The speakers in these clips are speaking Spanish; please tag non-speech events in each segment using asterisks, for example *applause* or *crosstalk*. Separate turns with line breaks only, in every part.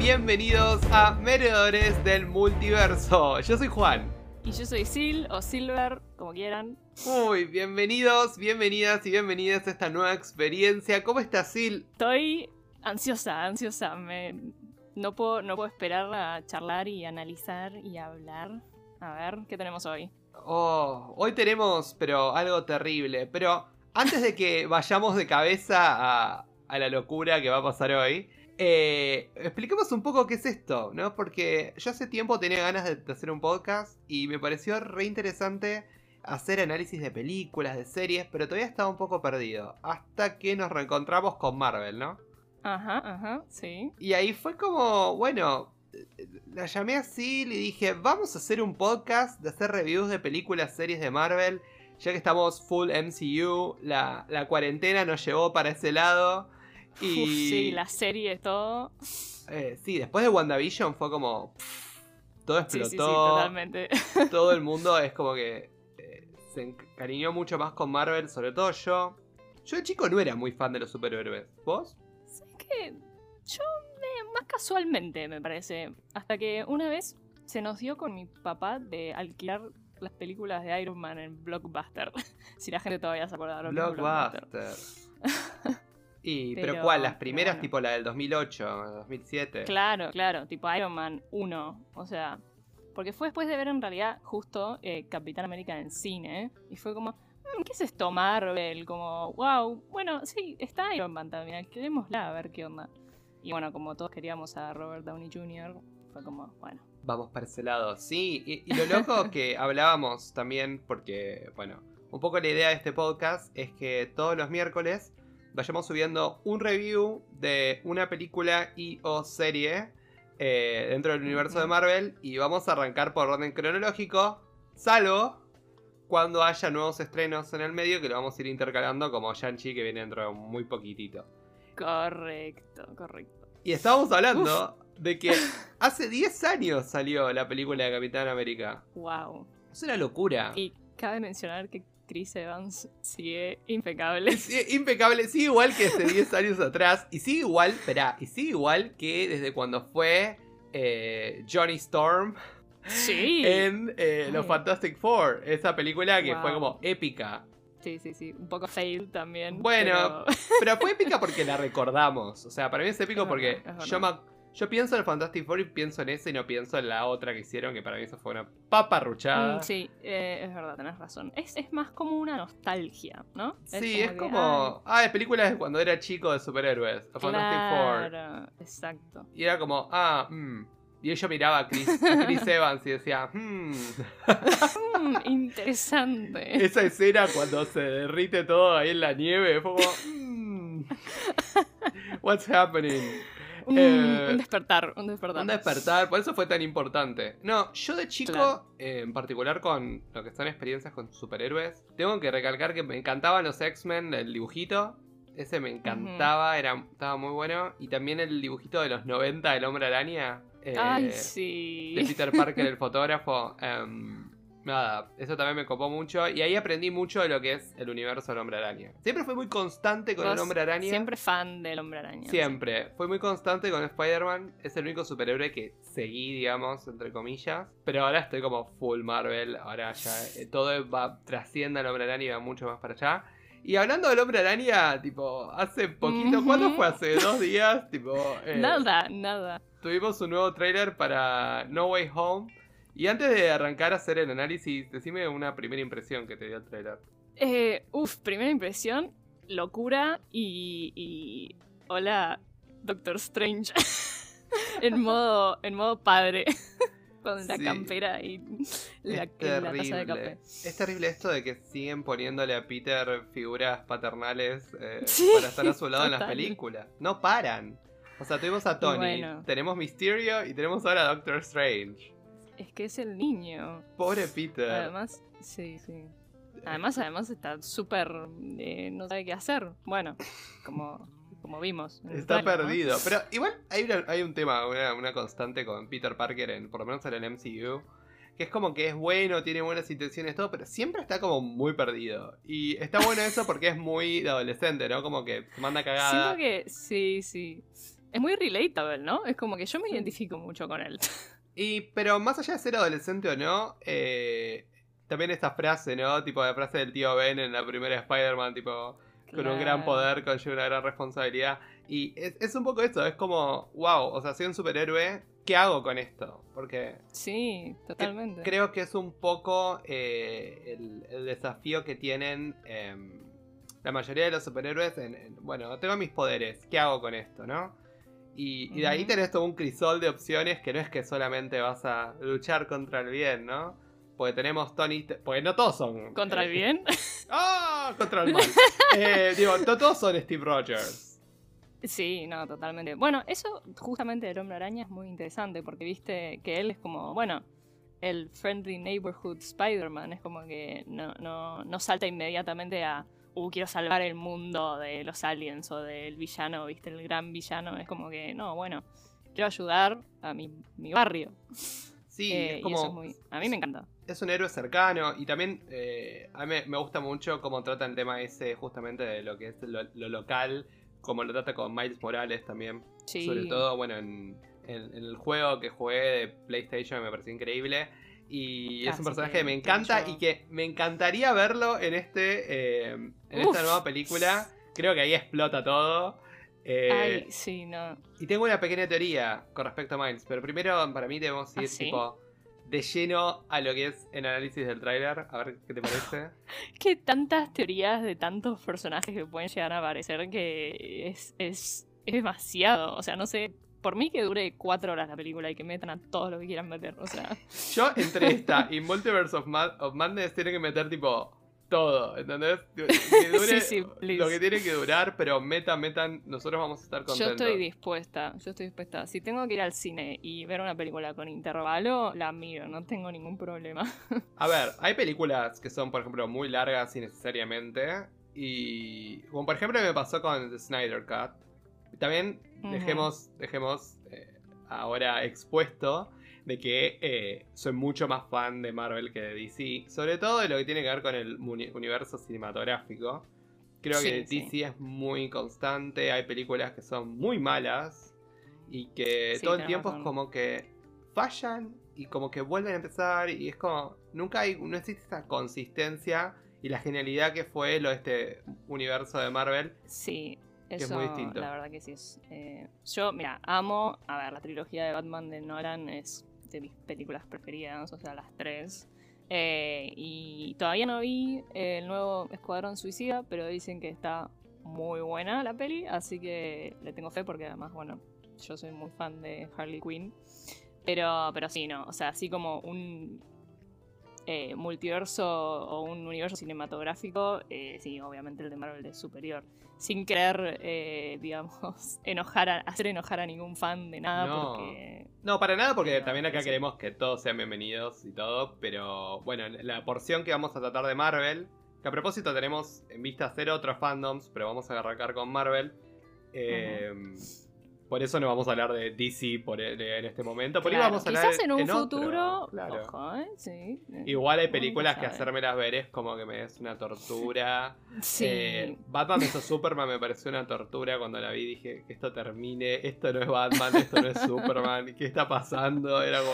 Bienvenidos a Meredores del Multiverso. Yo soy Juan.
Y yo soy Sil o Silver, como quieran.
Uy, bienvenidos, bienvenidas y bienvenidas a esta nueva experiencia. ¿Cómo estás, Sil?
Estoy ansiosa, ansiosa. Me... No, puedo, no puedo esperar a charlar y analizar y hablar. A ver, ¿qué tenemos hoy?
Oh, hoy tenemos, pero algo terrible. Pero antes de que vayamos de cabeza a, a la locura que va a pasar hoy, eh, expliquemos un poco qué es esto, ¿no? Porque yo hace tiempo tenía ganas de, hacer un podcast y me pareció re interesante hacer análisis de películas, de series, pero todavía estaba un poco perdido. Hasta que nos reencontramos con Marvel, ¿no?
Ajá, ajá, sí.
Y ahí fue como, bueno, la llamé así y le dije, vamos a hacer un podcast de hacer reviews de películas, series de Marvel, ya que estamos full MCU, la, la cuarentena nos llevó para ese lado. Y...
sí, la serie, todo.
Eh, sí, después de WandaVision fue como. todo explotó. Sí, sí,
totalmente. *laughs*
Todo el mundo es como que eh, se encariñó mucho más con Marvel, sobre todo yo. Yo de chico no era muy fan de los superhéroes. ¿Vos?
Sé que yo más casualmente, me parece. Hasta que una vez se nos dio con mi papá de alquilar las películas de Iron Man en Blockbuster. *laughs* si la gente todavía se acuerda de
Blockbuster. Blockbuster. *laughs* Y, pero, ¿cuál? Las primeras, tipo la del 2008, 2007.
Claro, claro, tipo Iron Man 1. O sea, porque fue después de ver en realidad justo eh, Capitán América en cine. Y fue como, mm, ¿qué es esto Marvel? Como, wow, bueno, sí, está Iron Man también, quedémosla a ver qué onda. Y bueno, como todos queríamos a Robert Downey Jr., fue como, bueno.
Vamos para ese lado, sí. Y, y lo loco *laughs* que hablábamos también, porque, bueno, un poco la idea de este podcast es que todos los miércoles vayamos subiendo un review de una película y o serie eh, dentro del universo de Marvel y vamos a arrancar por orden cronológico, salvo cuando haya nuevos estrenos en el medio que lo vamos a ir intercalando como Shang-Chi que viene dentro de muy poquitito.
Correcto, correcto.
Y estábamos hablando de que *laughs* hace 10 años salió la película de Capitán América.
Wow.
Es una locura.
Y cabe mencionar que Chris Evans sigue impecable.
Sigue impecable, sigue igual que hace 10 años atrás. Y sigue igual, espera, y sigue igual que desde cuando fue eh, Johnny Storm.
Sí.
En eh, Los Fantastic Four. Esa película que fue como épica.
Sí, sí, sí. Un poco fail también.
Bueno, pero... fue épica porque la recordamos. O sea, para mí es épico porque yo me yo pienso en Fantastic Four y pienso en ese y no pienso en la otra que hicieron, que para mí eso fue una paparruchada.
Mm, sí, eh, es verdad, tenés razón. Es, más como una nostalgia, ¿no?
Sí, es como. ah, de películas de cuando era chico de superhéroes. Fantastic Four.
Exacto.
Y era como, ah, mmm. Y yo miraba a Chris, Chris *laughs* Evans y decía, hmm.
hmm. interesante. *laughs*
Esa escena cuando se derrite todo ahí en la nieve, fue como, hmm. *laughs* What's happening?
Eh, un, despertar, un despertar.
Un despertar, por eso fue tan importante. No, yo de chico, eh, en particular con lo que son experiencias con superhéroes, tengo que recalcar que me encantaban los X-Men, el dibujito. Ese me encantaba, era, estaba muy bueno. Y también el dibujito de los 90 del Hombre Araña.
Eh, Ay, sí.
De Peter Parker, el fotógrafo. Em, nada, eso también me copó mucho. Y ahí aprendí mucho de lo que es el universo del Hombre Araña. Siempre fui muy constante con el Hombre Araña.
Siempre fan del Hombre Araña.
Siempre. Fui muy constante con Spider-Man. Es el único superhéroe que seguí, digamos, entre comillas. Pero ahora estoy como full Marvel. Ahora ya eh, todo va, trasciende al Hombre Araña y va mucho más para allá. Y hablando del Hombre Araña, tipo, hace poquito, ¿cuándo fue? Hace dos días, tipo...
Eh, *laughs* nada, nada.
Tuvimos un nuevo trailer para No Way Home. Y antes de arrancar a hacer el análisis, decime una primera impresión que te dio el trailer.
Eh, uf, primera impresión, locura y, hola, Doctor Strange. *laughs* en modo en modo padre. *laughs* Con la campera y la, taza de café.
Es terrible esto de que siguen poniéndole a Peter figuras paternales eh, *laughs* para estar a su lado en las películas. No paran. O sea, tuvimos a Tony, tenemos Mysterio y tenemos ahora a Doctor Strange
es que es el niño.
Pobre Peter.
Además, sí, sí. Además, además está súper... Eh, no sabe qué hacer. Bueno, como, como vimos.
Está perdido. Pero igual hay, hay un tema, una, constante con Peter Parker, en, por lo menos en el MCU. Que es como que es bueno, tiene buenas intenciones, todo, pero siempre está como muy perdido. Y está bueno eso porque es muy de adolescente, ¿no? Como que se manda cagada.
Siento que sí, sí. Es muy relatable, ¿no? Es como que yo me identifico mucho con él. *laughs*
Y, pero más allá de ser adolescente o no, eh, también esta frase, ¿no? Tipo la frase del tío Ben en la primera Spider-Man, tipo, con un gran poder conlleva una gran responsabilidad. Y es, es un poco eso, es como, wow, o sea, soy un superhéroe, ¿qué hago con esto? Porque
Sí, totalmente.
creo que es un poco eh, el, el desafío que tienen em, la mayoría de los superhéroes en, en, bueno, tengo mis poderes, ¿qué hago con esto, no? Y, y de ahí tenés todo un crisol de opciones que no es que solamente vas a luchar contra el bien, ¿no? Porque tenemos Tony... Porque no todos son...
¿Contra el
eh,
bien? *laughs*
¡Ah! Contra el mal. Eh, digo, no todos son Steve Rogers.
Sí, no, totalmente. Bueno, eso justamente del hombre araña es muy interesante porque viste que él es como, bueno, el friendly neighborhood Spider-Man. Es como que no, no, no salta inmediatamente a, uh, quiero salvar el mundo de los aliens o del villano, viste, el gran villano. Es como que, no, bueno, quiero ayudar a mi, mi barrio.
Sí,
Eh,
es
y
como...
eso es muy, a mí me encanta.
es un héroe cercano y también eh, a mí me, me gusta mucho cómo trata el tema ese justamente de lo que es lo, lo local, como lo trata con Miles Morales también.
Sí.
Sobre todo, bueno, en, en- en el juego que jugué de PlayStation me pareció increíble. Y es un personaje
que
que me encanta y que me encantaría verlo en este eh, en esta nueva película. Creo que ahí explota todo. Eh,
Ay, sí, no.
y tengo una pequeña teoría con respecto a Miles, pero primero para mí debemos ir
¿Ah, sí?
tipo de lleno a lo que es el análisis del tráiler, a ver qué te parece. *laughs*
que tantas teorías de tantos personajes que pueden llegar a aparecer que es, es, es demasiado. O sea, no sé. Por mí que dure cuatro horas la película y que metan a todos lo que quieran meter. O sea, *laughs*
Yo entre esta y Multiverse of, Mad- of Madness tiene que meter tipo todo, ¿entendés? Que *laughs* dure
Sí, sí, please.
lo que tiene que durar, pero metan, metan, nosotros vamos a estar
yo
contentos.
estoy dispuesta. Yo estoy dispuesta. Si tengo que ir al cine y ver una película con intervalo, la miro. No tengo ningún problema. *laughs*
A ver, hay películas que son, por ejemplo, muy largas innecesariamente. Y. Como por ejemplo me pasó con The Snyder Cut. También. Dejemos, dejemos eh, ahora expuesto de que eh, soy mucho más fan de Marvel que de DC. Sobre todo de lo que tiene que ver con el universo cinematográfico. Creo que DC
sí.
es muy constante. Hay películas que son muy malas. Y que
Sí,
todo el tiempo es como que fallan y como que vuelven a empezar. Y es como. Nunca hay. No existe esta consistencia y la genialidad que fue lo de este universo de Marvel.
Sí,
es
eso
muy distinto.
la verdad que sí es. eh, yo, mira, amo. A ver, la trilogía de Batman de Nolan es de mis películas preferidas, o sea, las tres. Eh, y todavía no vi el nuevo Escuadrón Suicida, pero dicen que está muy buena la peli, así que le tengo fe porque además, bueno, yo soy muy fan de Harley Quinn. Pero, pero sí, no, o sea, así como un eh, multiverso o un universo cinematográfico, eh, sí, obviamente el de Marvel es superior. Sin querer, eh, *laughs* digamos, enojar a, hacer enojar a ningún fan de nada,
No.
porque
No, para nada, porque también acá
sí.
queremos que todos sean bienvenidos y todo. Pero bueno, la porción que vamos a tratar de Marvel, que a propósito tenemos en vista hacer otros fandoms, pero vamos a arrancar con Marvel. eh, Por eso no vamos a hablar de DC por, en este momento. Por
Claro,
vamos a hablar
quizás en un futuro,
claro.
ojo, ¿eh? Sí.
Igual hay películas que hacérmelas ver es como que me es una tortura.
Sí.
Eh, Batman vs Superman me pareció una tortura cuando la vi. Dije que esto termine. Esto no es Batman, esto no es *laughs* Superman. ¿Qué está pasando? Era como.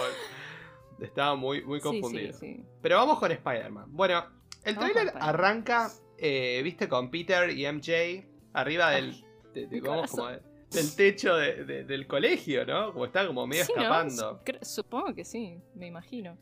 Estaba muy, muy
Sí, sí,
confundido.
sí.
Pero vamos con Spider-Man. Bueno, el trailer arranca, eh, viste, con Peter y MJ arriba del.
Ay,
de- de-
mi
vamos como de- del techo de- de- del colegio, ¿no? Como está como medio escapando.
Supongo que sí, me imagino.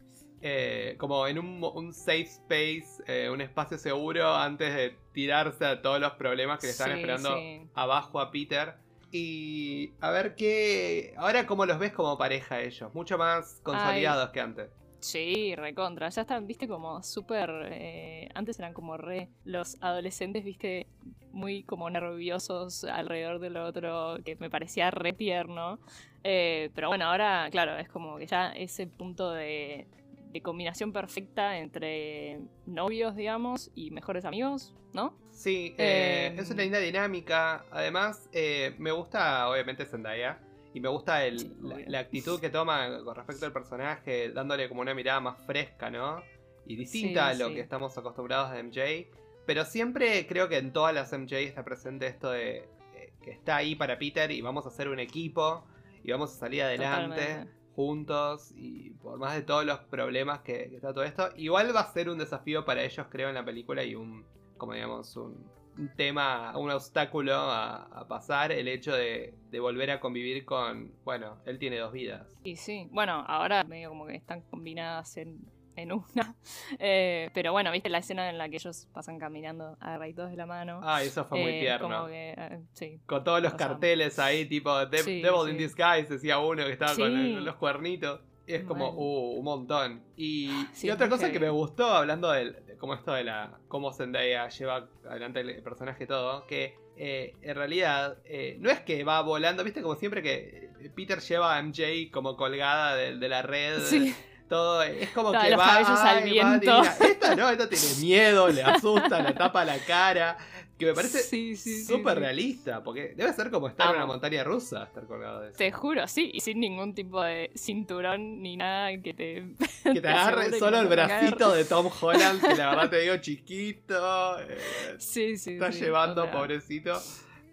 eh, como en un, safe space, eh, un espacio seguro antes de tirarse a todos los problemas que le están
Sí,
esperando
sí.
abajo a Peter. Y a ver qué. Ahora, ¿cómo los ves como pareja ellos? Mucho más consolidados que antes.
Sí, recontra. Ya están, viste, como súper. eh, antes eran como re. Los adolescentes, viste, muy como nerviosos alrededor del otro, que me parecía re tierno. Eh, pero bueno, ahora, claro, es como que ya ese punto de, de combinación perfecta entre novios, digamos, y mejores amigos, ¿no?
Sí, eh,
Em.
es una linda dinámica. Además, eh, me gusta, obviamente, Zendaya. Y me gusta el- la, la actitud que toma con respecto al personaje, dándole como una mirada más fresca, ¿no? Y distinta
Sí,
a lo
sí.
que estamos acostumbrados de MJ. Pero siempre creo que en todas las MJ está presente esto de. eh, que está ahí para Peter y vamos a hacer un equipo y vamos a salir adelante
Totalmente.
juntos y por más de todos los problemas que, que está todo esto, igual va a ser un desafío para ellos, creo, en la película y un, como digamos, un, un tema, un obstáculo a, a pasar, el hecho de, de volver a convivir con, bueno, él tiene dos vidas.
Y sí, bueno, ahora medio como que están combinadas en, en una. *laughs* Eh, pero bueno, viste la escena en la que ellos pasan caminando agarraditos de la mano.
Ah, eso fue muy
Eh,
tierno.
Como que, eh, sí.
Con todos los
sea,
carteles ahí, tipo De-
sí,
Devil in
sí.
Disguise, decía uno que estaba con los cuernitos. Es como, uh, un montón. Y,
Sí,
y otra cosa que me gustó, hablando de, cómo esto de la. cómo Zendaya lleva adelante el personaje y todo, que eh, en realidad eh, no es que va volando, viste, como siempre que eh, Peter lleva a MJ como colgada de, de la red.
Sí.
Todo, es como
Todos
que
los
va,
cabellos al
ay, va
viento.
Esta no, esta tiene miedo, le asusta, le tapa la cara. Que me parece
Sí, sí, sí,
súper
sí.
realista, porque debe ser como estar en una
Amo.
montaña rusa, estar colgado de eso.
Te juro, sí, y sin ningún tipo de cinturón ni nada que te. *laughs*
Que te *laughs* agarre solo el bracito de Tom *laughs* Holland, que la verdad te digo chiquito. eh,
Sí, sí.
está llevando, pobrecito.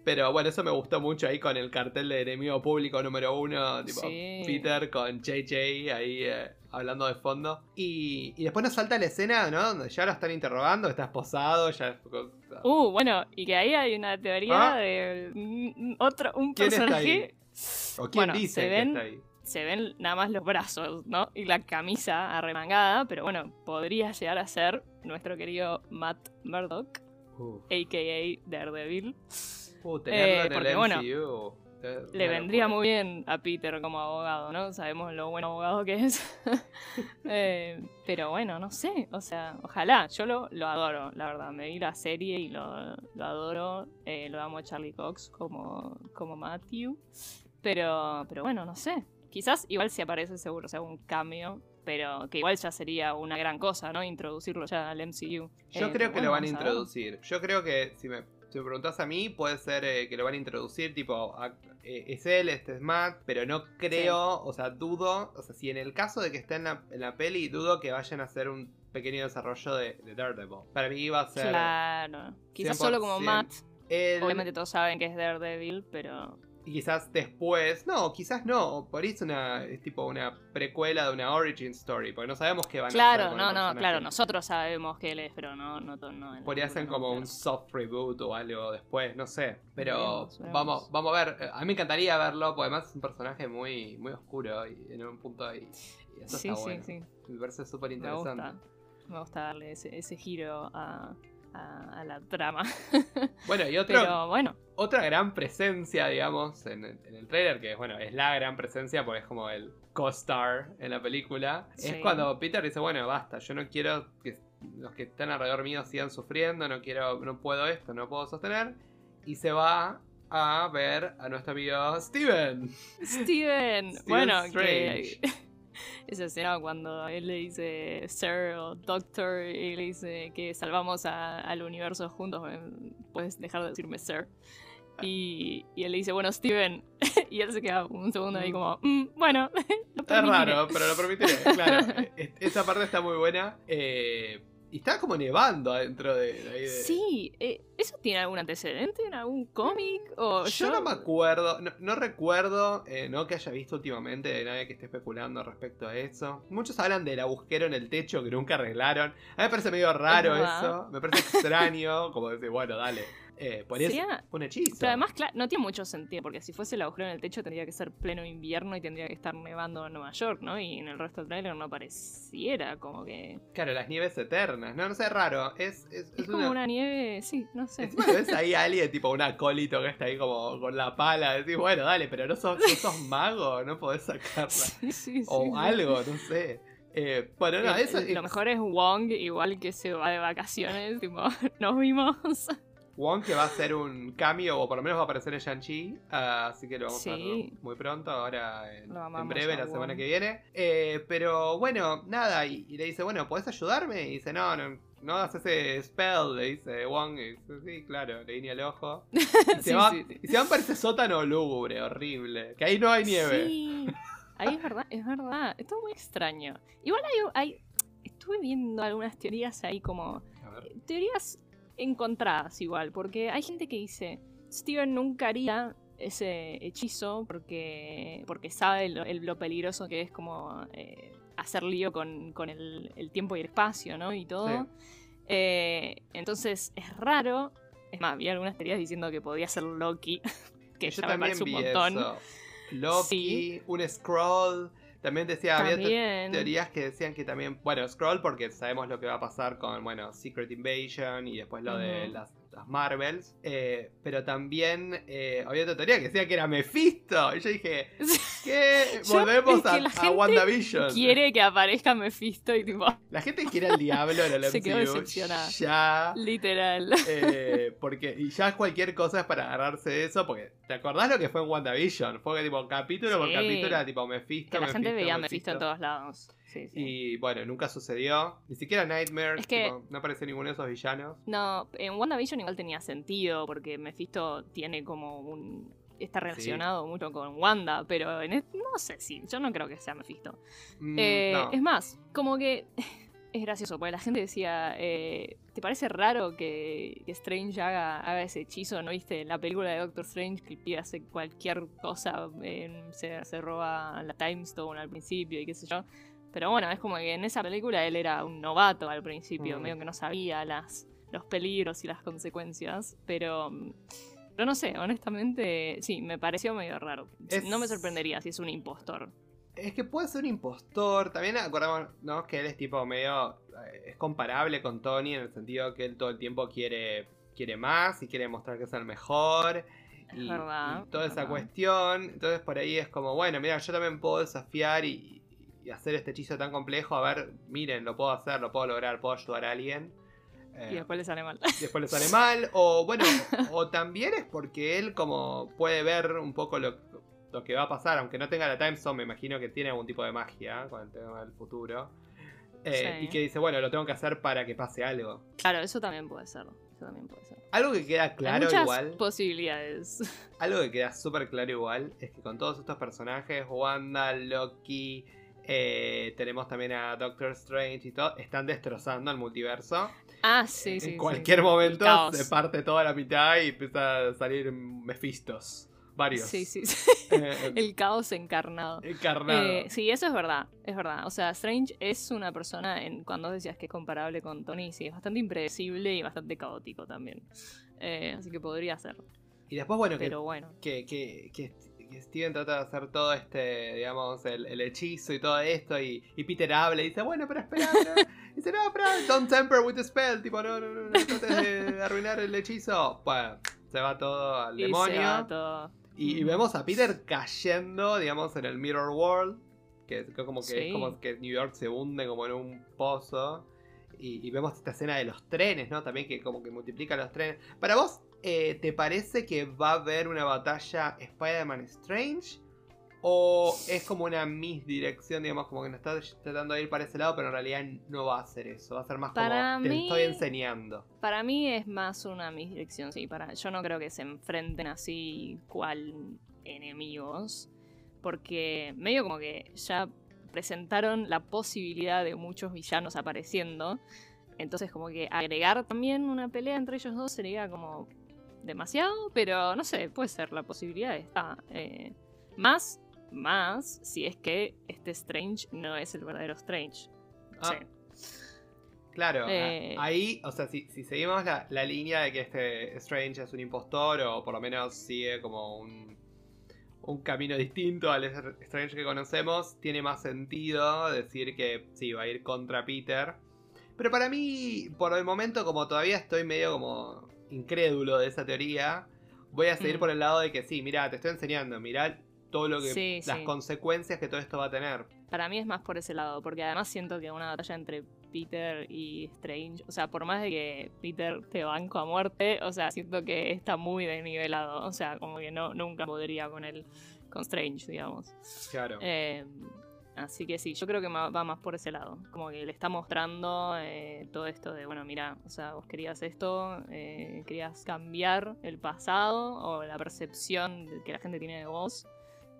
Pero bueno, eso me gustó mucho ahí con el cartel de enemigo público número uno, tipo. Peter con JJ ahí eh, hablando de fondo. Y, y después nos salta la escena, ¿no? Donde ya lo están interrogando, está esposado, ya...
Uh, bueno, y que ahí hay una teoría
Ah.
de otro, un
¿Quién está
personaje.
¿O quién
bueno,
dice
se
que
ven-
está ahí?
Se ven nada más los brazos, ¿no? Y la camisa arremangada, pero bueno, podría llegar a ser nuestro querido Matt Murdock, a.k.a. Daredevil.
Uh, tenerlo
Eh,
en
porque, bueno,
MCU,
Le vendría muy bien a Peter como abogado, ¿no? Sabemos lo buen abogado que es. *laughs* Eh, pero bueno, no sé. O sea, ojalá. Yo lo, lo adoro, la verdad. Me vi la serie y lo, lo adoro. Eh, lo amo a Charlie Cox como, como Matthew. Pero, pero bueno, no sé. Quizás igual si aparece seguro, o sea, un cambio. Pero que igual ya sería una gran cosa, ¿no? Introducirlo ya al MCU.
Yo
Eh,
creo que lo van a introducir. Yo creo que si me, si me preguntas a mí, puede ser eh, que lo van a introducir, tipo, a- eh, es él, este es Matt, pero no creo, o sea, dudo, o sea, si en el caso de que esté en la, en la peli, dudo que vayan a hacer un pequeño desarrollo de, de Daredevil. Para mí iba a ser
Claro. Quizás solo como
100%.
Matt.
él,
Obviamente todos saben que es Daredevil, pero.
Y quizás después, no, quizás no, por ahí es una, es tipo una precuela de una origin story, porque no sabemos qué van a hacer
Claro, no, no, claro, nosotros sabemos que él es, pero no, no, no
Por ahí hacen
no,
como
claro.
un soft reboot o algo después, no sé. Pero
Veremos, veremos.
vamos, vamos a ver. Eh, A mí me encantaría verlo, porque además es un personaje muy, muy oscuro y en un punto ahí. Y eso
Sí,
está
sí,
bueno.
sí.
Me parece súper
Me
interesante.
gusta. Me gusta darle ese, ese giro a, a- a la trama.
Bueno, y *laughs* otro,
Pero bueno,
otra gran presencia, digamos, en, el- en el trailer, que bueno, es la gran presencia porque es como el co-star en la película, es cuando Peter dice, bueno, basta, yo no quiero que los que están alrededor mío sigan sufriendo, no quiero, no puedo esto, no puedo sostener, y se va a ver a nuestro amigo Steven.
Steven, *laughs*
Steven
bueno,
Strange.
que *laughs* esa escena cuando él le dice Sir o Doctor y le dice que salvamos a- al universo juntos, eh, puedes dejar de decirme Sir. Y, y él le dice, bueno, Steven. *laughs* y él se queda un segundo ahí como, "Mm, bueno, *laughs* lo
Es
permitiré".
raro, pero lo permitiré, claro. E- Esa parte está muy buena. Eh, y está como nevando adentro de, de
Sí, eh, ¿eso tiene algún antecedente en algún cómic? O
Yo no me acuerdo, no, no recuerdo, eh, no que haya visto últimamente de nadie que esté especulando respecto a eso. Muchos hablan del agujero en el techo que nunca arreglaron. A mí me parece medio raro
Es
eso, me parece extraño, como decir, bueno, dale. Eh, por eso, un hechizo.
Pero además, no tiene mucho sentido, porque si fuese el agujero en el techo tendría que ser pleno invierno y tendría que estar nevando en Nueva York, ¿no? Y en el resto del trailer no pareciera como que...
Claro, las nieves eternas. No, no sé, raro. Es, es,
Es
es
como
una...
nieve, sí, no sé.
Encima lo ves ahí a alguien, tipo un acólito que está ahí como con la pala. Decís, bueno, dale, pero no sos, no sos mago, no podés sacarla. *laughs*
Sí, sí,
O
sí.
algo, no sé. Eh, bueno, no,
El-
eso
Lo mejor es Wong, igual que se va de vacaciones, *laughs* tipo, nos vimos.
Wong que va a hacer un cambio, o por lo menos va a aparecer en Shang-Chi, ah, así que lo vamos a ver muy pronto, ahora en, breve, la semana que viene. Eh, pero bueno, nada, y, y le dice, bueno, ¿podés ayudarme? Y dice, no, no, no haces ese spell, le dice Wong, y dice, sí, claro, le guiña el ojo. *laughs* Y se,
Sí,
va,
sí,
y se van para ese sótano lúgubre, horrible, que ahí no hay nieve.
Sí, ahí es verdad, es verdad. Es todo muy extraño. Igual hay, hay- Estuve viendo algunas teorías ahí como...
A ver.
Teorías encontradas igual, porque hay gente que dice, Steven nunca haría ese hechizo porque, porque sabe lo, el- lo peligroso que es como eh, hacer lío con, con el, el tiempo y el espacio, ¿no? Y todo. Eh, entonces es raro. Es más, vi algunas teorías diciendo que podía ser Loki, *laughs* que
Yo
ya me parece un montón.
eso. Loki, un scroll. También decía, había teorías que decían que también, bueno, scroll porque sabemos lo que va a pasar con, bueno, Secret Invasion y después lo de las, las Marvels. eh, pero también eh, había otra teoría que decía que era Mephisto. Y yo dije, ¿qué? *laughs*
Yo-
Volvemos
es que
a, WandaVision.
Quiere que aparezca Mephisto y tipo,
La gente quiere al diablo en el *laughs*
Se quedó
MCU.
decepcionada.
Ya.
literal.
Eh, *laughs* porque y ya cualquier cosa es para agarrarse de eso. Porque ¿te acordás lo que fue en WandaVision? Fue que tipo capítulo por capítulo era tipo Mephisto.
Que la gente veía Mephisto en todos lados. Sí, sí.
Y bueno, nunca sucedió. Ni siquiera Nightmare.
Es que-
tipo, no apareció ninguno de esos villanos.
No, en WandaVision igual tenía sentido, porque Mephisto tiene como un. está relacionado mucho con Wanda, pero en no sé si, yo no creo que sea Mephisto.
Mm,
Eh,
no.
Es más, como que *laughs* es gracioso, porque la gente decía, eh, ¿te parece raro que, que Strange haga, haga ese hechizo? ¿No viste en la película de Doctor Strange que el pibe hace cualquier cosa, eh, se, se roba la Time Stone al principio y qué sé yo? Pero bueno, es como que en esa película él era un novato al principio,
Mm.
medio que no sabía las, los peligros y las consecuencias, pero... Pero no sé, honestamente, sí, me pareció medio raro.
Es-
No me sorprendería si es un impostor.
Es que puede ser un impostor. También acordamos ¿no? que él es tipo medio. eh, Es comparable con Tony en el sentido que él todo el tiempo quiere, quiere más y quiere mostrar que es el mejor.
Es
y,
verdad,
y toda
es
esa
verdad.
cuestión. Entonces por ahí es como, bueno, mira, yo también puedo desafiar y hacer este hechizo tan complejo. A ver, miren, lo puedo hacer, lo puedo lograr, puedo ayudar a alguien. Eh,
Y después le sale mal.
después le sale mal. O bueno, *laughs* o también es porque él como puede ver un poco lo, lo que va a pasar, aunque no tenga la Time Stone, me imagino que tiene algún tipo de magia con el tema del futuro. Eh,
Sí.
Y que dice, bueno, lo tengo que hacer para que pase algo.
Claro, eso también puede ser. Eso también puede ser.
Algo que queda
Hay
claro
muchas
igual,
posibilidades.
algo que queda súper claro igual, es que con todos estos personajes, Wanda, Loki, eh, tenemos también a Doctor Strange y todo, están destrozando el multiverso.
Ah, sí,
en
sí. sí.
cualquier momento se parte toda la mitad y empieza a salir Mephistos. Varios.
Sí, sí, sí. *laughs*
Eh, *laughs*
El caos encarnado.
encarnado.
Eh, sí, eso es verdad, es verdad. O sea, Strange es una persona, en, cuando decías que es comparable con Tony, sí, es bastante impredecible y bastante caótico también. Así que podría ser.
y después, bueno, que,
Pero bueno.
que, que, que- que Steven trata de hacer todo este, digamos, el, el hechizo y todo esto. Y, y Peter habla y dice, bueno, pero espera. *laughs* no". dice, no, pero don't temper with the spell. Tipo, no, no, no, no trates de arruinar el hechizo. Bueno, se va todo al
Y
demonio.
se va todo.
Y, y vemos a Peter cayendo, digamos, en el Mirror World. Que, que como que
Sí.
es como que New York se hunde como en un pozo. Y, y vemos esta escena de los trenes, ¿no? También que como que multiplica los trenes. Para vos, eh, ¿te parece que va a haber una batalla Spider-Man Strange? ¿O es como una misdirección, digamos, como que nos está tratando de ir para ese lado, pero en realidad no va a ser eso? Va a ser más como te estoy enseñando.
Para mí es más una misdirección, sí. Para, yo no creo que se enfrenten así cual enemigos. Porque medio como que ya presentaron la posibilidad de muchos villanos apareciendo. Entonces como que agregar también una pelea entre ellos dos sería como demasiado. Pero no sé, puede ser, la posibilidad está. Eh, más, más si es que este Strange no es el verdadero Strange.
Ah, Claro, a-
Eh.
ahí, o sea, si, si seguimos la, la línea de que este Strange es un impostor o por lo menos sigue como un, un camino distinto al Strange que conocemos, tiene más sentido decir que sí, va a ir contra Peter. Pero para mí, por el momento, como todavía estoy medio como incrédulo de esa teoría, voy a seguir
Mm.
por el lado de que sí, mira, te estoy enseñando, mirá todo lo que
Sí,
las
sí.
consecuencias que todo esto va a tener.
Para mí es más por ese lado, porque además siento que una batalla entre Peter y Strange, o sea, por más de que Peter te banco a muerte, o sea, siento que está muy desnivelado, o sea, como que no nunca podría con él, con Strange, digamos.
Claro.
Eh, así que sí, yo creo que va más por ese lado, como que le está mostrando eh, todo esto de, bueno, mira, o sea, vos querías esto, eh, querías cambiar el pasado o la percepción que la gente tiene de vos,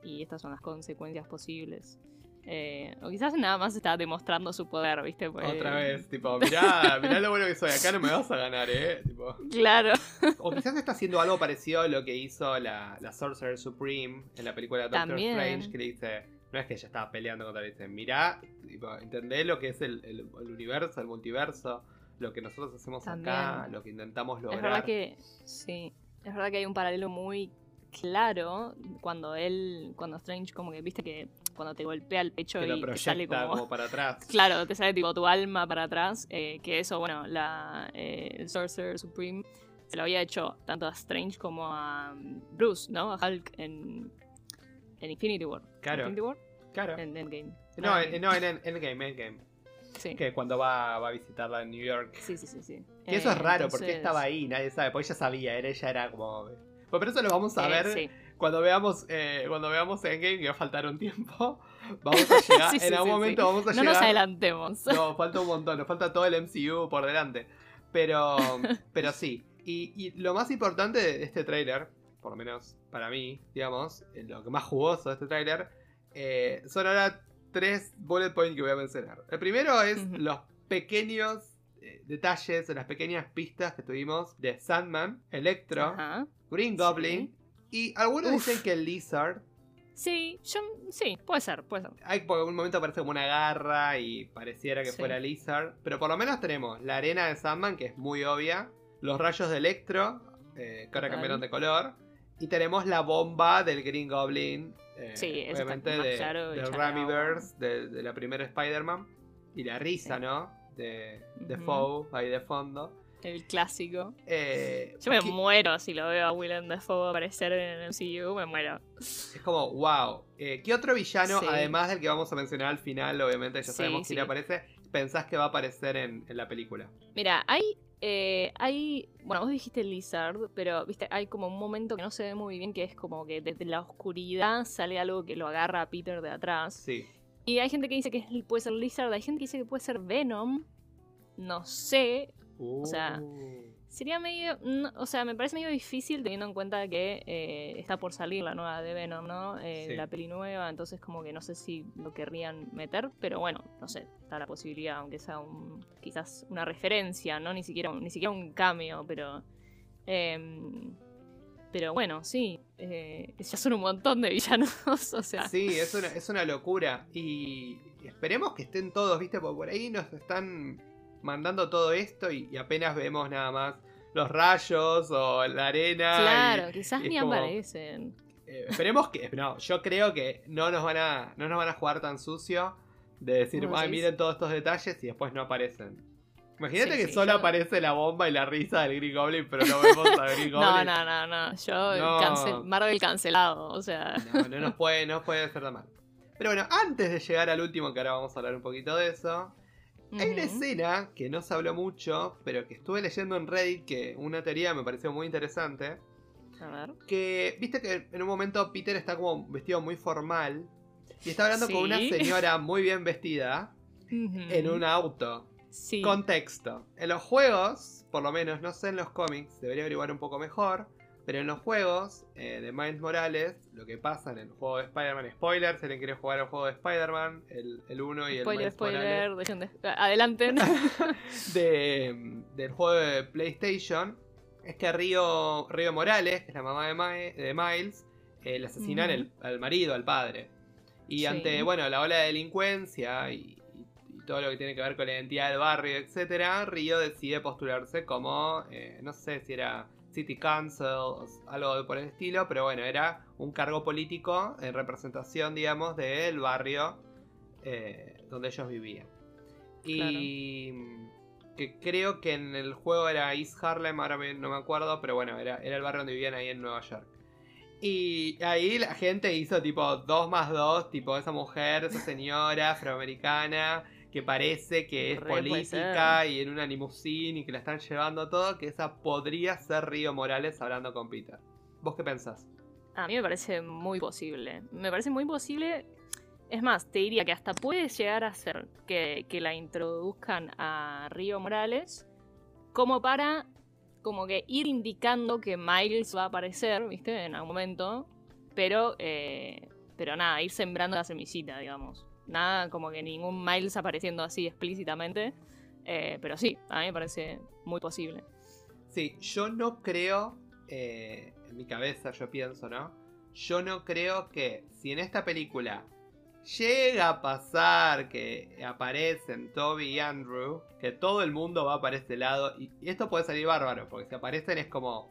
y estas son las consecuencias posibles. Eh, o quizás nada más está demostrando su poder, ¿viste? Pues-
Otra vez, tipo, *laughs* mirá, mirá lo bueno que soy, acá no me vas a ganar, ¿eh? Tipo.
Claro.
O quizás está haciendo algo parecido a lo que hizo la, la Sorcerer Supreme en la película Doctor
También.
Strange, que le dice, no es que ella estaba peleando contra él, dice, mirá, tipo, entendés lo que es el, el- el universo, el multiverso, lo que nosotros hacemos acá,
También.
lo que intentamos lograr.
Es verdad que. Sí. Es verdad que hay un paralelo muy claro cuando él. Cuando Strange, como que viste que cuando te golpea el pecho
que lo
y te sale como.
como para atrás. *laughs*
Claro, te sale tipo tu alma para atrás. eh, que eso, bueno, la, eh, el Sorcerer Supreme se lo había hecho tanto a Strange como a um, Bruce, ¿no? A Hulk en, en Infinity War.
Claro.
¿Infinity War?
Claro.
En Endgame.
No, en, no, en en- Endgame, Endgame.
Sí.
Que cuando va, va a visitarla en New York.
sí, sí, sí, sí.
Que eso
Eh,
es raro, porque estaba ahí, nadie sabe, porque ella sabía, era- ella era como... Bueno, pero eso lo vamos a
Eh,
ver
sí.
cuando veamos eh, cuando veamos Endgame, que va a faltar un tiempo. *laughs* Vamos a llegar,
Sí,
en algún momento vamos a
No
llegar...
nos adelantemos.
No, falta un montón, nos falta todo el MCU por delante. Pero, *laughs* pero sí. Y, y lo más importante de este tráiler, por lo menos para mí, digamos, lo que más jugoso de este tráiler, eh, son ahora tres bullet points que voy a mencionar. El primero es los pequeños eh, detalles, las pequeñas pistas que tuvimos de Sandman, Electro,
Ajá.
Green Goblin y algunos
Uf.
dicen que el Lizard
Sí, yo, sí, puede ser, puede ser.
hay por algún momento parece como una garra y pareciera que
Sí.
fuera Lizard. Pero por lo menos tenemos la arena de Sandman, que es muy obvia. Los rayos de Electro, eh, que ahora cambiaron de color. Y tenemos la bomba del Green Goblin. eh,
Sí,
obviamente de,
claro,
de Ramiverse, de, de la primera Spider-Man. Y la risa,
Sí.
¿no? De, de. Foe, ahí de fondo.
El clásico.
Eh,
Yo me
que-
muero si lo veo a Willem Dafoe aparecer en el MCU, me muero.
Es como, wow. Eh, ¿Qué otro villano,
Sí.
además del que vamos a mencionar al final, obviamente ya
Sí,
sabemos quién
sí.
aparece, pensás que va a aparecer en, en la película?
Mira, hay, eh, hay, bueno, vos dijiste Lizard, pero viste, hay como un momento que no se ve muy bien, que es como que desde la oscuridad sale algo que lo agarra a Peter de atrás.
Sí.
Y hay gente que dice que puede ser Lizard, hay gente que dice que puede ser Venom. No sé, sea,
Uh.
Sería medio. no, o sea, me parece medio difícil teniendo en cuenta que eh, está por salir la nueva de Venom, ¿no? Eh,
Sí.
La peli nueva, entonces como que no sé si lo querrían meter, pero bueno, no sé, está la posibilidad, aunque sea un, quizás una referencia, ¿no? Ni siquiera, un- ni siquiera un cameo, pero. em, pero bueno, sí, eh, ya son un montón de villanos, *laughs* o sea.
Sí, es una, es una locura. Y esperemos que estén todos, ¿viste? Porque por ahí nos están mandando todo esto y, y apenas vemos nada más los rayos o la arena. y-
Claro, quizás
y
ni
como-
aparecen.
eh, esperemos que. No, yo creo que no nos van a. No nos van a jugar tan sucio. De decir,
¿Vos
ay, miren todos estos detalles y después no aparecen. Imagínate
Sí,
que
sí,
solo
yo-
aparece la bomba y la risa del Green Goblin, pero no vemos a *laughs* Green Goblin.
No, no, no, no. Yo,
No.
cancel- Marvel cancelado, o sea.
No, no nos puede, no puede ser tan mal. Pero bueno, antes de llegar al último, que ahora vamos a hablar un poquito de eso, hay una escena que no se habló mucho, pero que estuve leyendo en Reddit, que una teoría me pareció muy interesante,
A ver.
que viste que en un momento Peter está como vestido muy formal y está hablando con una señora muy bien vestida en un auto.
Sí.
Contexto. En los juegos, por lo menos, no sé en los cómics, debería averiguar un poco mejor. Pero en los juegos eh, de Miles Morales, lo que pasa en el juego de Spider-Man, spoiler, si alguien quiere jugar el juego de Spider-Man, el 1 y el
Spoiler,
Morales
spoiler. dejen de- Adelanten. *laughs* *laughs*
de, del juego de PlayStation, es que Río, Río Morales, que es la mamá de, de Miles, eh, le asesinan el- al marido, al padre. Y
Sí.
ante, bueno, la ola de delincuencia y, y- y todo lo que tiene que ver con la identidad del barrio, etcétera, Río decide postularse como, eh, no sé si era City Council algo por el estilo, pero bueno, era un cargo político en representación, digamos, del barrio eh, donde ellos vivían. Y que creo que en el juego era East Harlem, ahora no me acuerdo, pero bueno, era, era el barrio donde vivían ahí en Nueva York. Y ahí la gente hizo tipo 2 más 2, tipo esa mujer, esa señora afroamericana que parece que es
Re
política y en una limusina y que la están llevando todo, que esa podría ser Río Morales hablando con Peter. ¿Vos qué pensás?
A mí me parece muy posible. Me parece muy posible. Es más, te diría que hasta puede llegar a ser que, que la introduzcan a Río Morales como para como que ir indicando que Miles va a aparecer, ¿viste? En algún momento. Pero, eh, pero nada, ir sembrando la semillita, digamos. Nada, como que ningún Miles apareciendo así explícitamente. Eh, pero sí, a mí me parece muy posible.
Sí, yo no creo, eh, en mi cabeza yo pienso, ¿no? Yo no creo que si en esta película llega a pasar que aparecen Toby y Andrew, que todo el mundo va para este lado, y, y esto puede salir bárbaro, porque si aparecen es como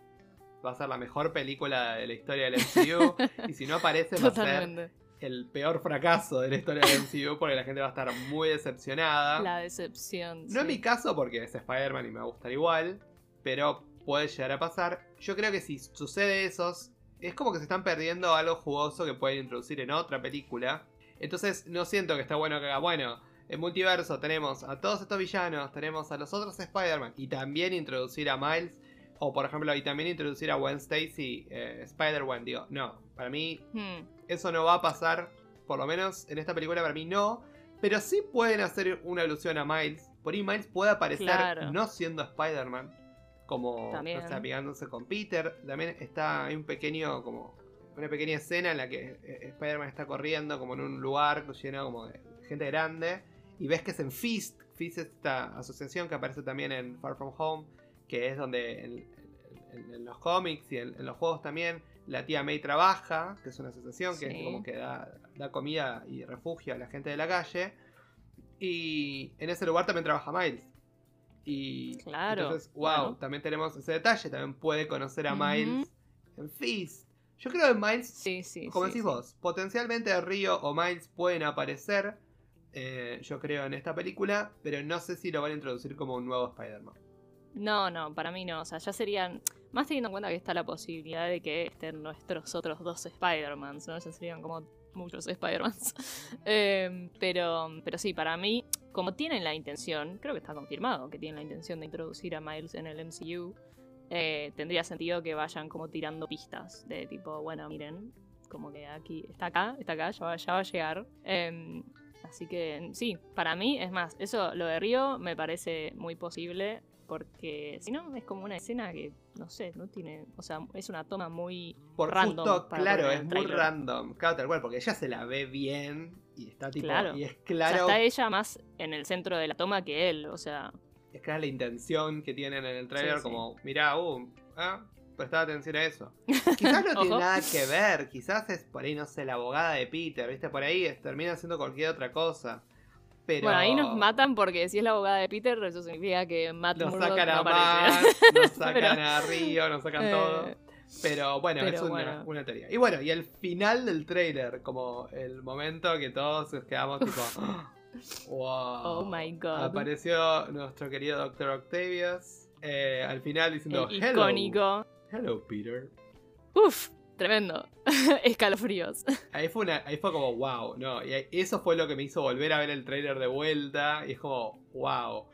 va a ser la mejor película de la historia del MCU, *laughs* y si no aparecen va a ser. El peor fracaso de la historia del MCU, *laughs* porque la gente va a estar muy decepcionada.
La decepción.
No en
sí.
mi caso, porque es Spider-Man y me va a gustar igual, pero puede llegar a pasar. Yo creo que si sucede eso, es como que se están perdiendo algo jugoso que pueden introducir en otra película. Entonces no siento que está bueno que haga, bueno, en multiverso tenemos a todos estos villanos, tenemos a los otros Spider-Man y también introducir a Miles. O por ejemplo, y también introducir a Gwen Stacy, eh, Spider-Man. Digo, no, para mí
Hmm.
eso no va a pasar, por lo menos en esta película para mí no. Pero sí pueden hacer una alusión a Miles. Por ahí Miles puede aparecer
Claro.
no siendo Spider-Man. Como
También.
no sé, amigándose con Peter. También está, hay un pequeño, como una pequeña escena en la que eh, Spider-Man está corriendo como en un lugar lleno como de gente grande. Y ves que es en Fist. Fist es esta asociación que aparece también en Far From Home. Que es donde en, en- en los cómics y en, en los juegos también la tía May trabaja, que es una asociación que
Sí.
como que da, da comida y refugio a la gente de la calle. Y en ese lugar también trabaja Miles. Y
Claro,
entonces, wow, también tenemos ese detalle. También puede conocer a. Miles en Fist. Yo creo que Miles,
Sí, sí.
como
sí,
decís vos, potencialmente Río o Miles pueden aparecer. eh, yo creo en esta película, pero no sé si lo van a introducir como un nuevo Spider-Man.
No, no, para mí no. O sea, ya serían. Más teniendo en cuenta que está la posibilidad de que estén nuestros otros dos Spider-Mans, ¿no? Ya serían como muchos Spider-Mans. *laughs* Eh, pero, pero sí, para mí, como tienen la intención, creo que está confirmado que tienen la intención de introducir a Miles en el MCU, eh, tendría sentido que vayan como tirando pistas de tipo, bueno, miren, como que aquí, está acá, está acá, ya va, ya va a llegar. Eh, así que sí, para mí, es más, eso, lo de Río me parece muy posible. Porque si no, es como una escena que, no sé, no tiene. O sea, es una toma muy.
Por
Random
justo, claro, es muy random. Claro, tal cual, porque ella se la ve bien y está tipo.
Claro.
Y es
o sea,
claro,
está ella más en el centro de la toma que él. O sea,
es clara la intención que tienen en el trailer,
Sí, sí.
como, mirá, uh, ah, atención a eso. *laughs* Quizás no tiene nada que ver, quizás es por ahí, no sé, la abogada de Peter, ¿viste? Por ahí es- termina haciendo cualquier otra cosa. Pero.
bueno, ahí nos matan porque si es la abogada de Peter, eso significa que Matt
Nos sacan
no
a. Matt, nos *laughs* sacan
Pero-
a Río, nos sacan todo.
Eh,
Pero bueno,
pero
es una,
bueno.
una teoría. Y bueno, y el final del trailer, como el momento que todos nos quedamos *laughs* tipo. wow.
Oh my god.
Apareció nuestro querido Dr. Octavius. eh, al final diciendo
El
hello.
icónico.
Hello, Peter.
Uf, tremendo. *laughs* Escalofríos.
Ahí fue, una, ahí fue como wow, no. Y eso fue lo que me hizo volver a ver el trailer de vuelta. Y es como wow.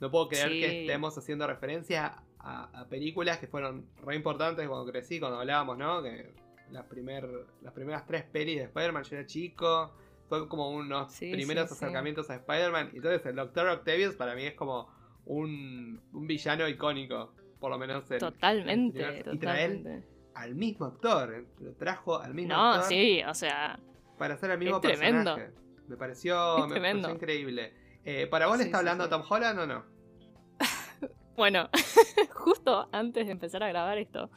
No puedo creer
Sí.
que estemos haciendo referencia a, a películas que fueron re importantes cuando crecí, cuando hablábamos, ¿no? Que las, primer, las primeras tres pelis de Spider-Man, yo era chico. Fue como unos
Sí,
primeros
sí,
acercamientos a Spider-Man. Y entonces el Dr. Octavius para mí es como un, un villano icónico. Por lo menos. Y traer
totalmente.
Al mismo actor. Lo trajo al mismo
No,
actor
sí, o sea.
para hacer el mismo
Es tremendo.
personaje. Me pareció,
Es
me
tremendo.
pareció increíble. Eh, ¿Para vos le está
sí,
hablando
sí.
Tom Holland o no? *laughs*
Bueno, *laughs* justo antes de empezar a grabar esto,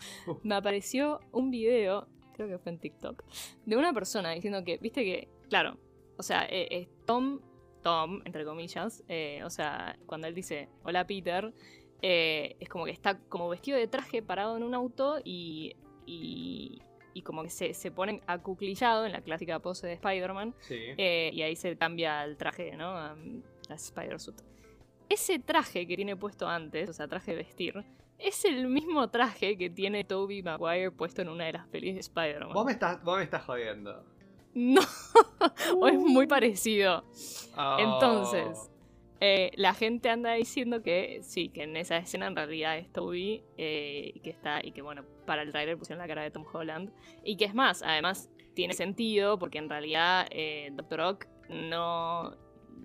me apareció un video, creo que fue en TikTok, de una persona diciendo que, viste que, claro, o sea, eh, eh, Tom, Tom, entre comillas, eh, o sea, cuando él dice, hola Peter, eh, es como que está como vestido de traje parado en un auto y, y, y como que se, se pone acuclillado en la clásica pose de Spider-Man.
Sí.
Eh, y ahí se cambia el traje, ¿no? A, a Spider-Suit. Ese traje que tiene puesto antes, o sea, traje de vestir, es el mismo traje que tiene Tobey Maguire puesto en una de las pelis de Spider-Man.
vos, me estás, vos me estás jodiendo.
No, *laughs* o es muy parecido.
Oh.
Entonces, eh, la gente anda diciendo que sí, que en esa escena en realidad es Toby eh, y que está y que bueno, para el trailer pusieron la cara de Tom Holland y que es más, además tiene sentido porque en realidad eh, Doctor Ock no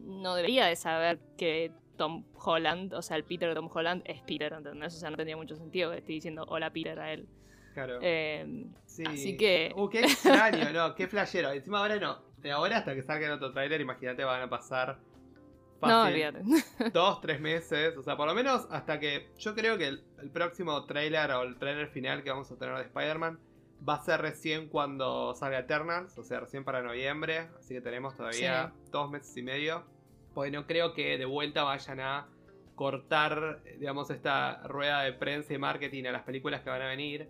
no debería de saber que Tom Holland, o sea, el Peter de Tom Holland es Peter, ¿entendés? O sea, no tendría mucho sentido que esté diciendo hola Peter a él.
Claro.
Eh,
Sí.
así que-
Uh, qué extraño, no, qué flashero. Encima ahora no. de ahora hasta que salga el otro tráiler, imagínate, van a pasar fácil,
olvídate. *laughs*
dos, tres meses. O sea, por lo menos hasta que. Yo creo que el, el próximo tráiler o el tráiler final que vamos a tener de Spider-Man va a ser recién cuando salga Eternals, o sea, recién para noviembre. Así que tenemos todavía dos meses y medio. Porque no creo que de vuelta vayan a cortar, digamos, esta rueda de prensa y marketing a las películas que van a venir.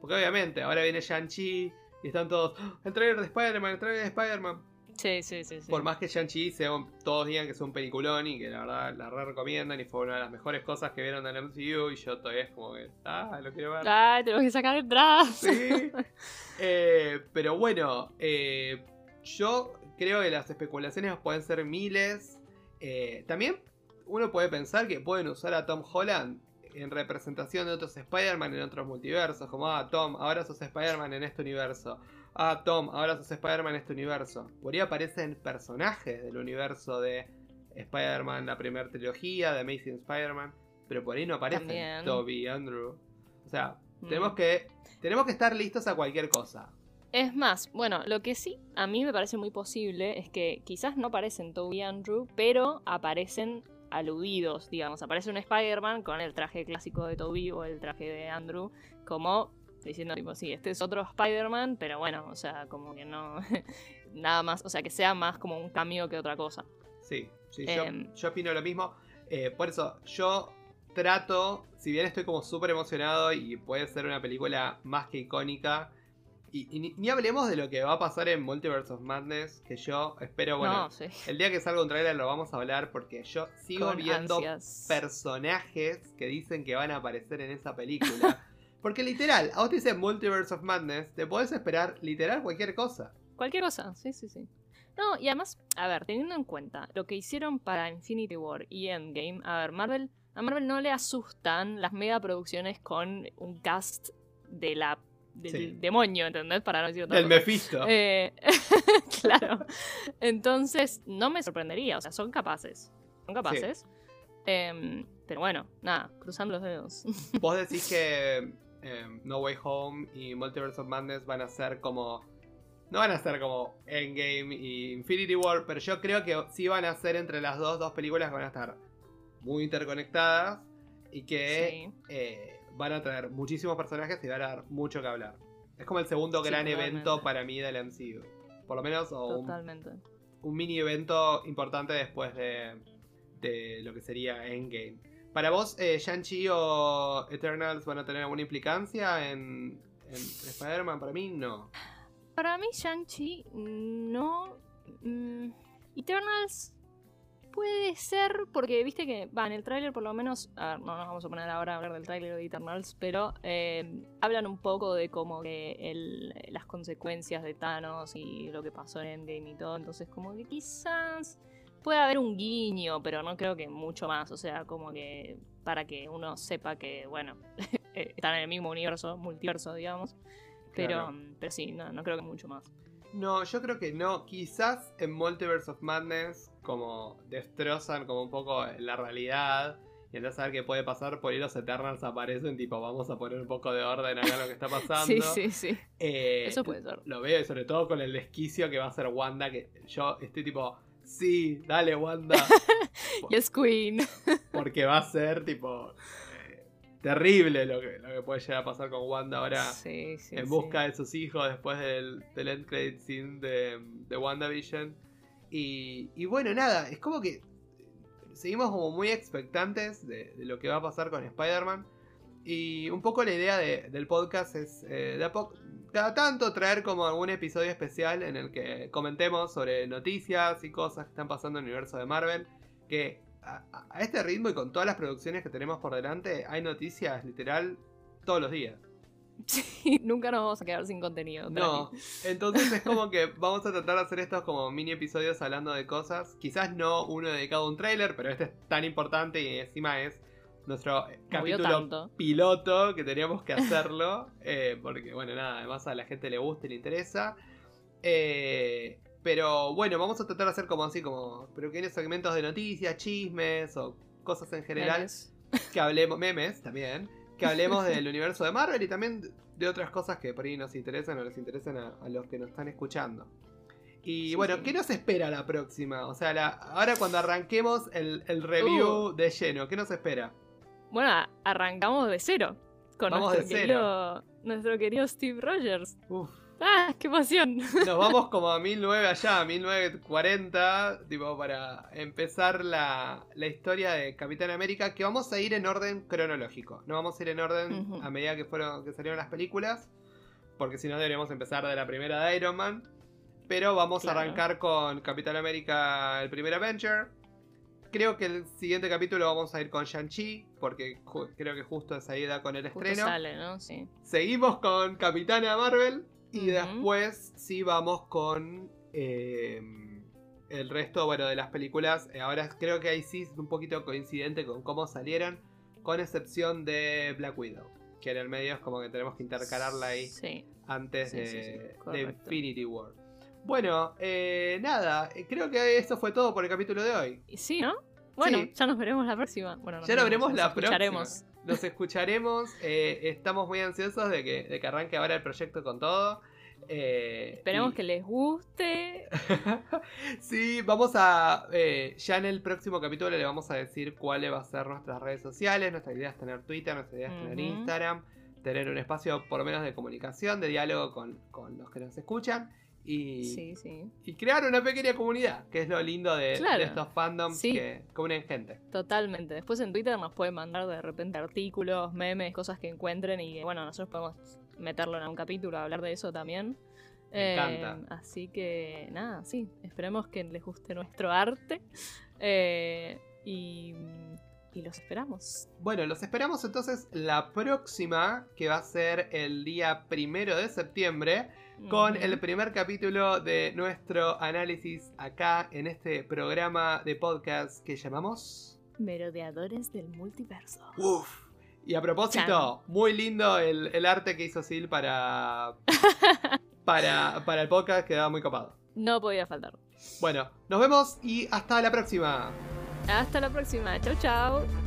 Porque obviamente, ahora viene Shang-Chi y están todos. "¡Ah! El trailer de Spider-Man, el trailer de Spider-Man.
Sí, sí, sí. sí.
Por más que Shang-Chi todos digan que es un peliculón y que la verdad la re recomiendan y fue una de las mejores cosas que vieron del MCU y yo todavía es como que, ah, lo quiero ver.
Tenemos que sacar.
Sí. *laughs* Eh, pero bueno, eh, yo creo que las especulaciones pueden ser miles. Eh, también uno puede pensar que pueden usar a Tom Holland en representación de otros Spider-Man en otros multiversos. Como, ah, Tom, ahora sos Spider-Man en este universo. Ah, Tom, ahora sos Spider-Man en este universo. Por ahí aparecen personajes del universo de Spider-Man, la primera trilogía, de Amazing Spider-Man. Pero por ahí no aparecen
También.
Toby, Andrew. O sea,
Mm.
tenemos que tenemos que estar listos a cualquier cosa.
Es más, bueno, lo que sí a mí me parece muy posible es que quizás no aparecen Toby y Andrew, pero aparecen aludidos, digamos. Aparece un Spider-Man con el traje clásico de Toby o el traje de Andrew, como diciendo, tipo, sí, este es otro Spider-Man, pero bueno, o sea, como que no. *laughs* Nada más, o sea, que sea más como un cambio que otra cosa.
Sí, sí, yo,
Em.
yo opino lo mismo. Eh, por eso, yo trato, si bien estoy como súper emocionado y puede ser una película más que icónica, y, y ni, ni hablemos de lo que va a pasar en Multiverse of Madness, que yo espero, bueno,
no, sí.
el día que salga un trailer lo vamos a hablar porque yo sigo
Con
viendo
ansias.
personajes que dicen que van a aparecer en esa película. *laughs* Porque literal, a vos te dicen Multiverse of Madness, te podés esperar literal cualquier cosa.
Cualquier cosa, sí, sí, sí. No, y además, a ver, teniendo en cuenta lo que hicieron para Infinity War y Endgame, a ver, Marvel, a Marvel no le asustan las megaproducciones con un cast de la del
Sí.
demonio, ¿entendés? Para no decir
Del. Mephisto.
Eh, *laughs* claro. Entonces, no me sorprendería, o sea, son capaces. Son capaces. Em, pero bueno, nada, cruzando los dedos. *laughs*
Vos decís que eh, No Way Home y Multiverse of Madness van a ser como. No van a ser como Endgame y Infinity War, pero yo creo que sí van a ser entre las dos, dos películas que van a estar muy interconectadas y que
Sí.
eh, van a traer muchísimos personajes y van a dar mucho que hablar. Es como el segundo
Sí,
gran
totalmente.
evento para mí del MCU. Por lo menos, o un, un mini evento importante después de, de lo que sería Endgame. Para vos, eh, Shang-Chi o Eternals van a tener alguna implicancia en, en Spider-Man? Para mí, no.
Para mí, Shang-Chi no. mm, Eternals puede ser, porque viste que, va, en el tráiler por lo menos, a ver, no nos vamos a poner ahora a hablar del tráiler de Eternals, pero eh, hablan un poco de como que el- las consecuencias de Thanos y lo que pasó en Endgame y todo, entonces como que quizás puede haber un guiño, pero no creo que mucho más, o sea, como que para que uno sepa que, bueno, *laughs* eh, están en el mismo universo, multiverso, digamos. Pero,
Claro.
mm, pero sí, no, no creo que mucho más.
No, yo creo que no. Quizás en Multiverse of Madness, como destrozan como un poco la realidad. Y entonces a ver qué puede pasar, por ahí los Eternals aparecen, tipo, vamos a poner un poco de orden acá en lo que está *laughs* pasando.
Sí, sí, sí.
Eh,
Eso puede ser.
Lo veo, y sobre todo con el desquicio que va a hacer Wanda, que yo estoy tipo, sí, dale Wanda. *laughs*
Yes, Queen. *laughs*
Porque va a ser tipo eh, terrible lo que, lo que puede llegar a pasar con Wanda ahora
Sí, sí.
en
sí.
busca de sus hijos después del, del end credit scene de, de WandaVision. Y, y bueno, nada, es como que seguimos como muy expectantes de, de lo que va a pasar con Spider-Man. Y un poco la idea de- del podcast es eh, de a poco, cada tanto traer como algún episodio especial en el que comentemos sobre noticias y cosas que están pasando en el universo de Marvel. Que a, este ritmo y con todas las producciones que tenemos por delante, hay noticias literal todos los días. *laughs*
Sí, nunca nos vamos a quedar sin contenido.
No, entonces es como que *laughs* vamos a tratar de hacer estos como mini episodios hablando de cosas. Quizás no uno dedicado a un trailer, pero este es tan importante y encima es nuestro capítulo
tanto.
piloto que teníamos que hacerlo. *laughs* eh, porque, bueno, nada, además a la gente le gusta y le interesa. Eh, pero bueno, vamos a tratar de hacer como así, como pequeños segmentos de noticias, chismes o cosas en general
Memes.
que hablemos, memes también, que hablemos *laughs* del universo de Marvel y también de otras cosas que por ahí nos interesan o les interesan a, a los que nos están escuchando. Y
Sí,
bueno,
sí.
¿qué nos espera la próxima? O sea, la- ahora cuando arranquemos el, el review
Uh.
de lleno, ¿qué nos espera?
Bueno, arrancamos de cero. Con
Vamos
nuestro
de cero.
querido, nuestro querido Steve Rogers.
Uf.
¡Ah, qué emoción!
Nos *laughs* vamos como a 1909 allá, 1940, tipo para empezar la, la historia de Capitán América, que vamos a ir en orden cronológico. No vamos a ir en orden a medida que fueron que salieron las películas, porque si no deberíamos empezar de la primera de Iron Man. Pero vamos
Claro.
a arrancar con Capitán América, el primer Avenger. Creo que el siguiente capítulo vamos a ir con Shang-Chi, porque creo que justo es ahí da con el
Justo
estreno.
sale, ¿no? Sí.
Seguimos con Capitana Marvel y después sí vamos con eh, el resto, bueno, de las películas. Eh, Ahora creo que ahí sí es un poquito coincidente con cómo salieron, con excepción de Black Widow, que en el medio es como que tenemos que intercalarla ahí
Sí.
antes
Sí,
de,
sí,
de. Infinity War. Bueno, eh, nada, eh, creo que eso fue todo por el capítulo de hoy.
Sí, ¿no? Bueno,
Sí.
ya nos veremos la próxima. Bueno, nos
Ya lo veremos
nos
la
escucharemos.
próxima. Los escucharemos. eh, estamos muy ansiosos de que, de que arranque ahora el proyecto con todo. eh, y-
que les guste. *laughs*
sí, vamos a. eh, ya en el próximo capítulo le vamos a decir cuáles va a ser nuestras redes sociales. Nuestra idea es tener Twitter, nuestra idea es tener. Instagram, tener un espacio por lo menos de comunicación, de diálogo con, con los que nos escuchan. Y,
Sí, sí.
y crear una pequeña comunidad, que es lo lindo de,
Claro.
de estos fandoms
Sí.
que, que unen gente.
Totalmente. Después en Twitter nos pueden mandar de repente artículos, memes, cosas que encuentren y bueno, nosotros podemos meterlo en un capítulo, hablar de eso también.
Me
Eh,
encanta.
Así que nada, sí, esperemos que les guste nuestro arte eh, y, y los esperamos.
Bueno, los esperamos entonces la próxima, que va a ser el día primero de septiembre, con el primer capítulo de nuestro análisis acá en este programa de podcast que llamamos.
Merodeadores del multiverso.
Uf. Y a propósito, muy lindo el, el arte que hizo Sil para, *laughs* para, para el podcast, quedaba muy copado.
No podía faltar.
Bueno, nos vemos y hasta la próxima.
Hasta la próxima. Chau, chau.